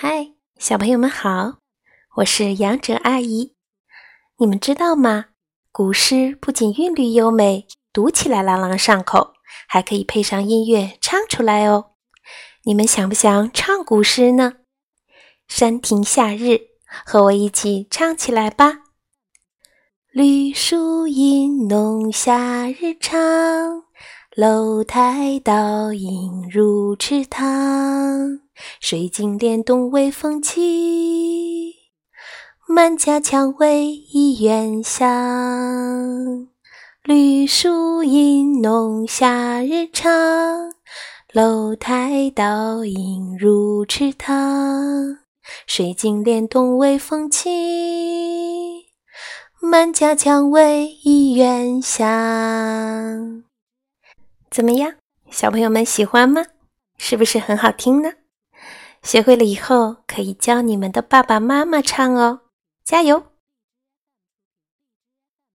嗨，小朋友们好，我是杨哲阿姨。你们知道吗？古诗不仅韵律优美，读起来朗朗上口，还可以配上音乐唱出来哦。你们想不想唱古诗呢？山亭夏日，和我一起唱起来吧。绿树阴浓夏日长，楼台倒影入池塘。水晶帘动微风起，满家蔷薇一园香。绿树阴浓夏日长，楼台倒影入池塘。水晶帘动微风起，满家蔷薇一园香。怎么样，小朋友们喜欢吗？是不是很好听呢？学会了以后，可以教你们的爸爸妈妈唱哦，加油！